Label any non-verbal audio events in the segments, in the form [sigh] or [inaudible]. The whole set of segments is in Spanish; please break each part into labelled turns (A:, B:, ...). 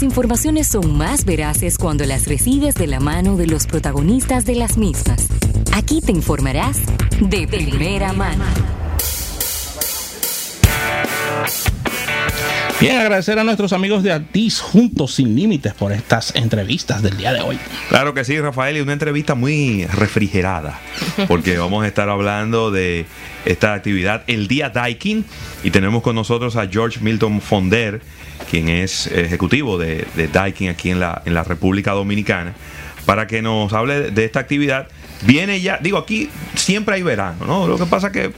A: Las informaciones son más veraces cuando las recibes de la mano de los protagonistas de las mismas. Aquí te informarás de primera mano.
B: Bien, agradecer a nuestros amigos de Atis Juntos Sin Límites por estas entrevistas del día de hoy.
C: Claro que sí, Rafael, y una entrevista muy refrigerada, [laughs] porque vamos a estar hablando de esta actividad, el Día Daikin, y tenemos con nosotros a George Milton Fonder, quien es ejecutivo de, de Daikin aquí en la, en la República Dominicana, para que nos hable de esta actividad. Viene ya, digo, aquí siempre hay verano, ¿no? Lo que pasa es que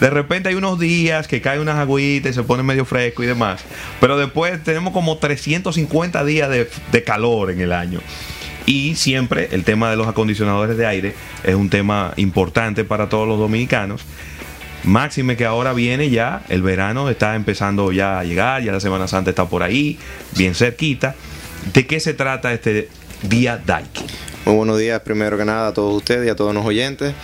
C: de repente hay unos días que caen unas agüitas y se pone medio fresco y demás. Pero después tenemos como 350 días de, calor en el año. Y siempre el tema de los acondicionadores de aire es un tema importante para todos los dominicanos. Máxime que ahora viene ya, el verano está empezando ya a llegar, ya la Semana Santa está por ahí, bien cerquita. ¿De qué se trata este día Daikin?
D: Muy buenos días, primero que nada, a todos ustedes y a todos los oyentes.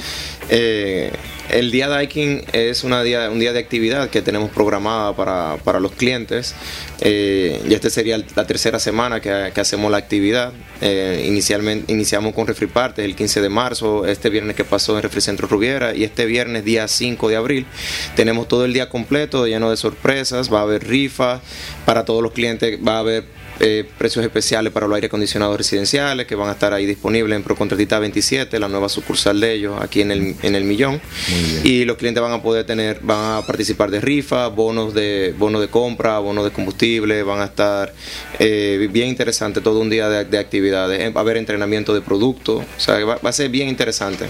D: Eh, el día Daikin es una día, un día de actividad que tenemos programada para, los clientes. Eh, y este sería la tercera semana que, hacemos la actividad. Eh, inicialmente iniciamos con Refri Partes el 15 de marzo, este viernes que pasó en Refri Centro Rubiera y este viernes día 5 de abril tenemos todo el día completo lleno de sorpresas, va a haber rifas para todos los clientes, va a haber eh, precios especiales para los aire acondicionados residenciales que van a estar ahí disponibles en Procontratita 27, la nueva sucursal de ellos aquí en el, en el Millón. Y los clientes van a poder tener, van a participar de rifas, bonos de, bonos de compra, bonos de combustible, van a estar eh, bien interesante todo un día de, actividades. Eh, va a haber entrenamiento de productos, o sea, va, a ser bien interesante.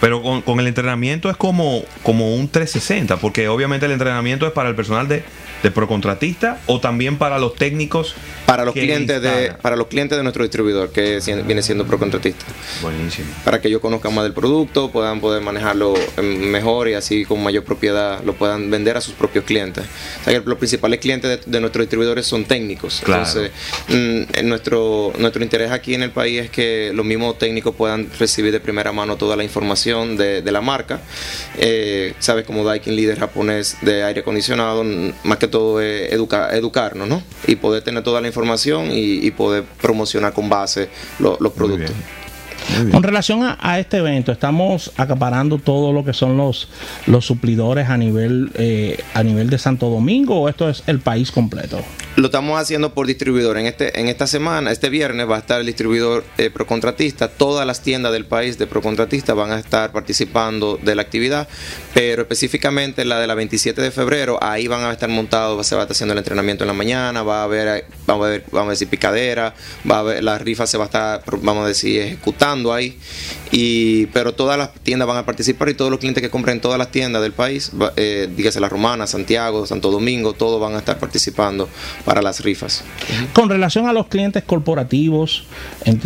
C: Pero con, con, el entrenamiento es como, como un 360, porque obviamente el entrenamiento es para el personal de, de Procontratista o también para los técnicos
D: para los clientes de para los clientes de nuestro distribuidor que viene siendo Procontratista. Buenísimo. Para que ellos conozcan más del producto, puedan poder manejarlo mejor y así con mayor propiedad lo puedan vender a sus propios clientes. los principales clientes de, nuestros distribuidores son técnicos. Entonces, mm, nuestro nuestro interés aquí en el país es que los mismos técnicos puedan recibir de primera mano toda la información de, la marca. Eh, sabes como Daikin líder japonés de aire acondicionado, más que todo es educarnos, ¿no? Y poder tener toda la información y, poder promocionar con base los productos.
B: Con relación a, este evento, estamos acaparando todo lo que son los, los suplidores a nivel, eh, a nivel de Santo Domingo o esto es el país completo?
D: Lo estamos haciendo por distribuidor. En, este, en esta semana, este viernes, va a estar el distribuidor eh, Procontratista. Todas las tiendas del país de Procontratista van a estar participando de la actividad, pero específicamente la de la 27 de febrero, ahí van a estar montados, se va a estar haciendo el entrenamiento en la mañana, va a haber, vamos a ver, vamos a decir, picadera, va a haber, la rifa se va a estar, vamos a decir, ejecutando ahí. Y, pero todas las tiendas van a participar y todos los clientes que compren en todas las tiendas del país, eh, dígase la Romana, Santiago, Santo Domingo, todos van a estar participando para las rifas.
B: Con relación a los clientes corporativos,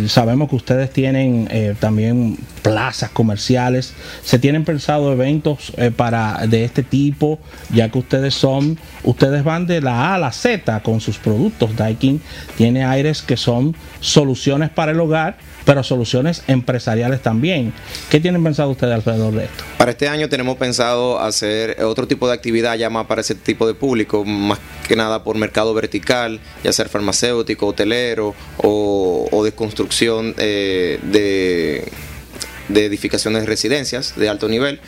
B: sabemos que ustedes tienen eh, también plazas comerciales, se tienen pensado eventos eh, para de este tipo, ya que ustedes son, ustedes van de la A a la Z con sus productos. Daikin tiene aires que son soluciones para el hogar pero soluciones empresariales también. ¿Qué tienen pensado ustedes alrededor de esto?
D: Para este año tenemos pensado hacer otro tipo de actividad ya más para ese tipo de público, más que nada por mercado vertical, ya sea farmacéutico, hotelero o, de construcción eh, de de edificaciones de residencias de alto nivel.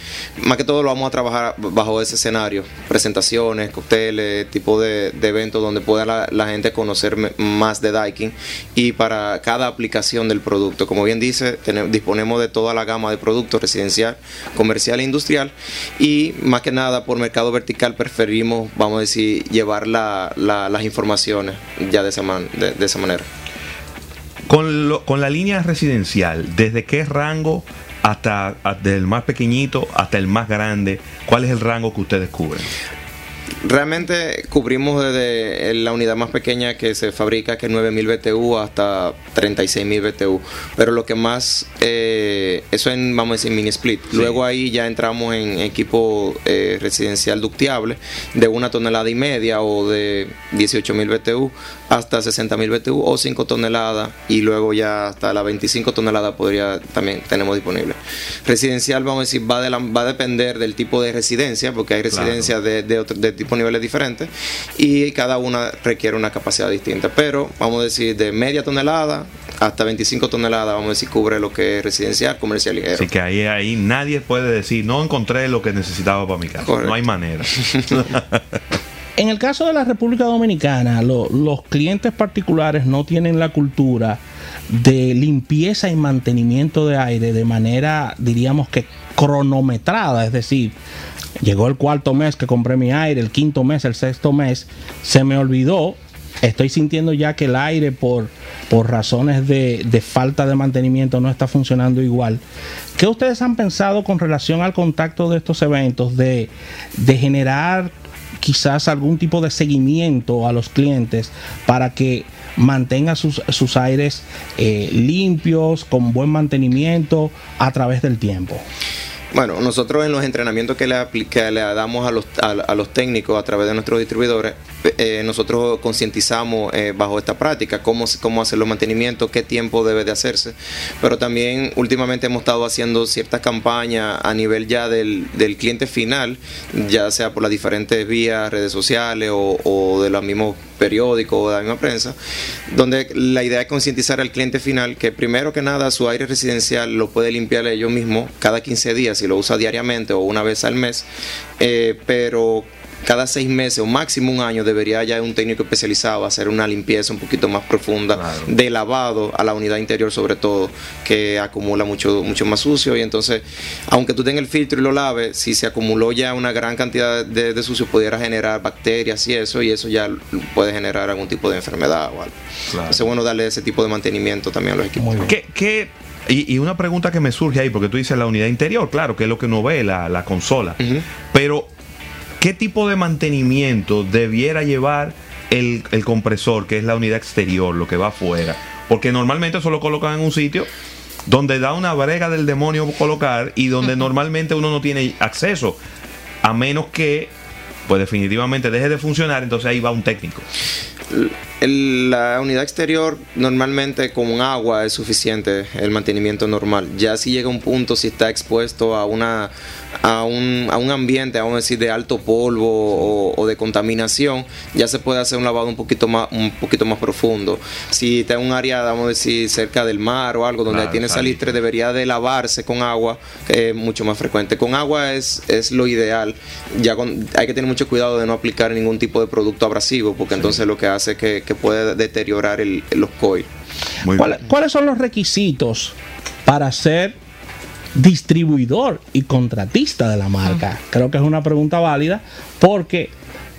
D: Más que todo lo vamos a trabajar bajo ese escenario, presentaciones, cócteles, tipo de, eventos donde pueda la, gente conocer más de Daikin y para cada aplicación del producto. Como bien dice, disponemos de toda la gama de productos residencial, comercial e industrial y más que nada por mercado vertical preferimos, vamos a decir, llevar las informaciones ya de esa, de esa manera.
C: Con, con la línea residencial, ¿desde qué rango hasta, desde el más pequeñito hasta el más grande? ¿Cuál es el rango que ustedes cubren?
D: Realmente cubrimos desde la unidad más pequeña que se fabrica, que es 9000 BTU, hasta 36000 BTU. Pero lo que más, eh, eso en, vamos a decir, mini split. Luego ahí ya entramos en equipo eh, residencial ductiable de una tonelada y media o de 18000 BTU hasta 60.000 BTU o 5 toneladas y luego ya hasta las 25 toneladas podría también tenemos disponible. Residencial, vamos a decir, va, de va a depender del tipo de residencia, porque hay residencias de, de, equipos niveles diferentes y cada una requiere una capacidad distinta. Pero vamos a decir de media tonelada hasta 25 toneladas, vamos a decir, cubre lo que es residencial, comercial y
C: Así que ahí, ahí nadie puede decir, no encontré lo que necesitaba para mi casa. No hay manera. [laughs]
B: en el caso de la República Dominicana, los clientes particulares no tienen la cultura de limpieza y mantenimiento de aire de manera, diríamos que cronometrada, es decir, llegó el cuarto mes que compré mi aire, el quinto mes, el sexto mes, se me olvidó, estoy sintiendo ya que el aire por, por razones de, de falta de mantenimiento no está funcionando igual. ¿Qué ustedes han pensado con relación al contacto de estos eventos, de, de generar quizás algún tipo de seguimiento a los clientes para que mantenga sus, sus aires eh, limpios, con buen mantenimiento a través del tiempo.
D: Bueno, nosotros en los entrenamientos que le, que le damos a los, a, los técnicos a través de nuestros distribuidores, eh, nosotros concientizamos eh, bajo esta práctica cómo, cómo hacer los mantenimientos, qué tiempo debe de hacerse, pero también últimamente hemos estado haciendo ciertas campañas a nivel ya del, del cliente final, ya sea por las diferentes vías, redes sociales o, o de los mismos periódicos o de la misma prensa, donde la idea es concientizar al cliente final que primero que nada su aire residencial lo puede limpiar ellos mismos cada 15 días si lo usa diariamente o una vez al mes, eh, pero cada seis meses o máximo un año debería ya un técnico especializado hacer una limpieza un poquito más profunda de lavado a la unidad interior sobre todo que acumula mucho mucho más sucio. Y entonces aunque tú tengas el filtro y lo laves si se acumuló ya una gran cantidad de, sucio pudiera generar bacterias y eso y eso ya puede generar algún tipo de enfermedad o algo. Entonces bueno darle ese tipo de mantenimiento también a los equipos.
C: ¿Qué, y, una pregunta que me surge ahí, porque tú dices la unidad interior, claro, que es lo que uno ve, la, la consola. Pero, ¿qué tipo de mantenimiento debiera llevar el, compresor, que es la unidad exterior, lo que va afuera? Porque normalmente eso lo colocan en un sitio donde da una brega del demonio colocar y donde normalmente uno no tiene acceso, a menos que, pues definitivamente deje de funcionar, entonces ahí va un técnico
D: la unidad exterior normalmente con agua es suficiente el mantenimiento normal. Ya si llega un punto, si está expuesto a una a un, a un ambiente, vamos a decir, de alto polvo o, de contaminación, ya se puede hacer un lavado un poquito más, un poquito más profundo. Si está en un área, vamos a decir, cerca del mar o algo donde tiene salitre, debería de lavarse con agua, que es mucho más frecuente. Con agua es, es lo ideal. Ya hay que tener mucho cuidado de no aplicar ningún tipo de producto abrasivo, porque entonces lo que hace es que, puede deteriorar el, los coils.
B: ¿Cuáles son los requisitos para ser distribuidor y contratista de la marca? Creo que es una pregunta válida porque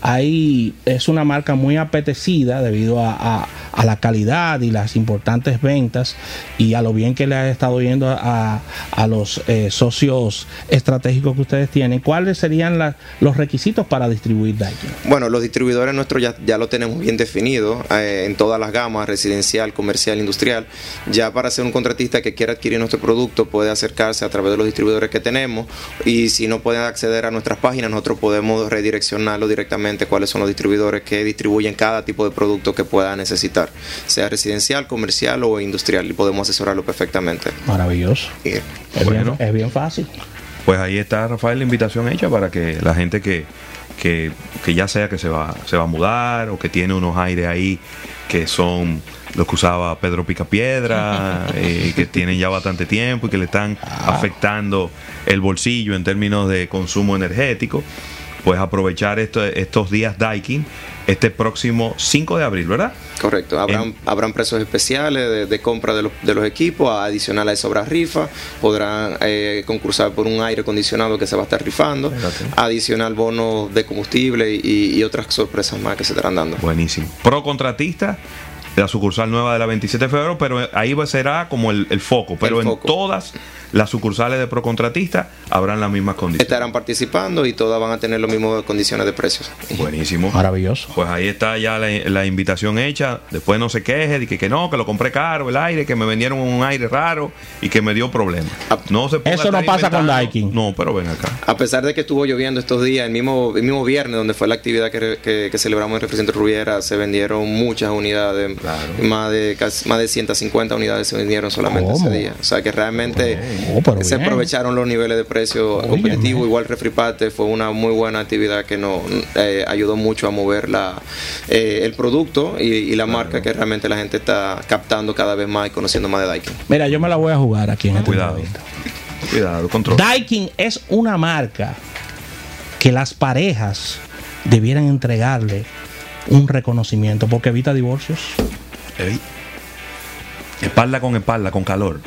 B: ahí es una marca muy apetecida debido a, la calidad y las importantes ventas y a lo bien que le ha estado yendo a, los eh, socios estratégicos que ustedes tienen. ¿Cuáles serían los requisitos para distribuir Daikin?
D: Bueno, los distribuidores nuestros ya, ya lo tenemos bien definido eh, en todas las gamas, residencial, comercial, industrial. Ya para ser un contratista que quiera adquirir nuestro producto puede acercarse a través de los distribuidores que tenemos y si no pueden acceder a nuestras páginas, nosotros podemos redireccionarlo directamente cuáles son los distribuidores que distribuyen cada tipo de producto que pueda necesitar, sea residencial, comercial o industrial, y podemos asesorarlo perfectamente.
B: Maravilloso. es, bien, fácil.
C: Pues ahí está, Rafael, la invitación hecha para que la gente que, que, ya sea que se va, se va a mudar o que tiene unos aires ahí que son los que usaba Pedro Picapiedra, [laughs] eh, que tienen ya bastante tiempo y que le están ah. afectando el bolsillo en términos de consumo energético pues aprovechar estos días Daikin este próximo 5 de abril, ¿verdad?
D: Correcto, habrán, habrán precios especiales de, compra de los, de los, equipos, adicional a sobra rifa, podrán eh, concursar por un aire acondicionado que se va a estar rifando, adicional bonos de combustible y, y, otras sorpresas más que se estarán dando.
C: Buenísimo. Pro contratista, la sucursal nueva de la 27 de febrero, pero ahí será como el, foco. Pero en todas las sucursales de Procontratista habrán las mismas condiciones.
D: Estarán participando y todas van a tener las mismas condiciones de precios.
C: Buenísimo.
B: Maravilloso.
C: Pues ahí está ya la, invitación hecha. Después no se queje de que, que, no, que lo compré caro el aire, que me vendieron un aire raro y que me dio problemas. No se
B: Eso no pasa con Daikin.
C: No, pero ven acá.
D: A pesar de que estuvo lloviendo estos días, el mismo, el mismo viernes donde fue la actividad que, que, celebramos en Representante Rubiera, se vendieron muchas unidades Más de más de 150 unidades se vendieron solamente ese día. O sea que realmente oh, se aprovecharon los niveles de precio competitivo. Igual Refripate fue una muy buena actividad que nos eh, ayudó mucho a mover la, eh, el producto y, la marca que realmente la gente está captando cada vez más y conociendo más de Daikin.
B: Mira, yo me la voy a jugar aquí en este
C: Cuidado. Cuidado, control.
B: Daikin es una marca que las parejas debieran entregarle un reconocimiento porque evita divorcios.
C: Espalda con espalda, con calor.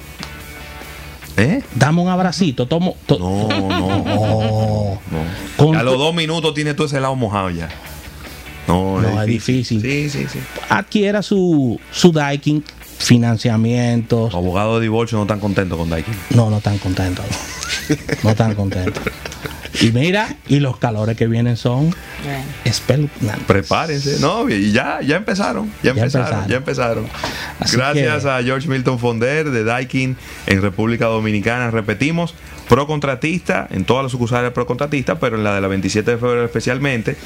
B: ¿Eh? Dame un abracito, tomo.
C: no, no, [laughs] no. a los dos minutos tiene todo ese lado mojado ya.
B: No, es, difícil.
C: Sí, sí, sí.
B: Adquiera su, su Daikin, financiamientos.
C: Los abogados de divorcio no están contentos con Daikin.
B: No, no están contentos. No, están contentos. Y mira, y los calores que vienen son espeluznantes.
C: Prepárense, no, y ya, ya empezaron, ya, empezaron, ya empezaron. Gracias a George Milton Fonder de Daikin en República Dominicana. Repetimos, pro contratista en todas las sucursales pro contratista, pero en la de la 27 de febrero especialmente,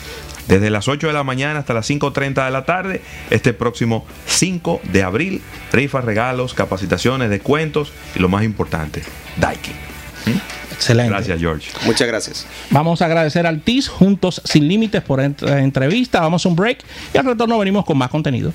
C: desde las 8 de la mañana hasta las 5.30 de la tarde, este próximo 5 de abril, rifas, regalos, capacitaciones, descuentos y lo más importante, Daikin.
B: ¿Mm? Excelente.
C: Gracias, George.
D: Muchas gracias.
B: Vamos a agradecer al TIS, Juntos Sin Límites, por entrevista. Vamos a un break y al retorno venimos con más contenido.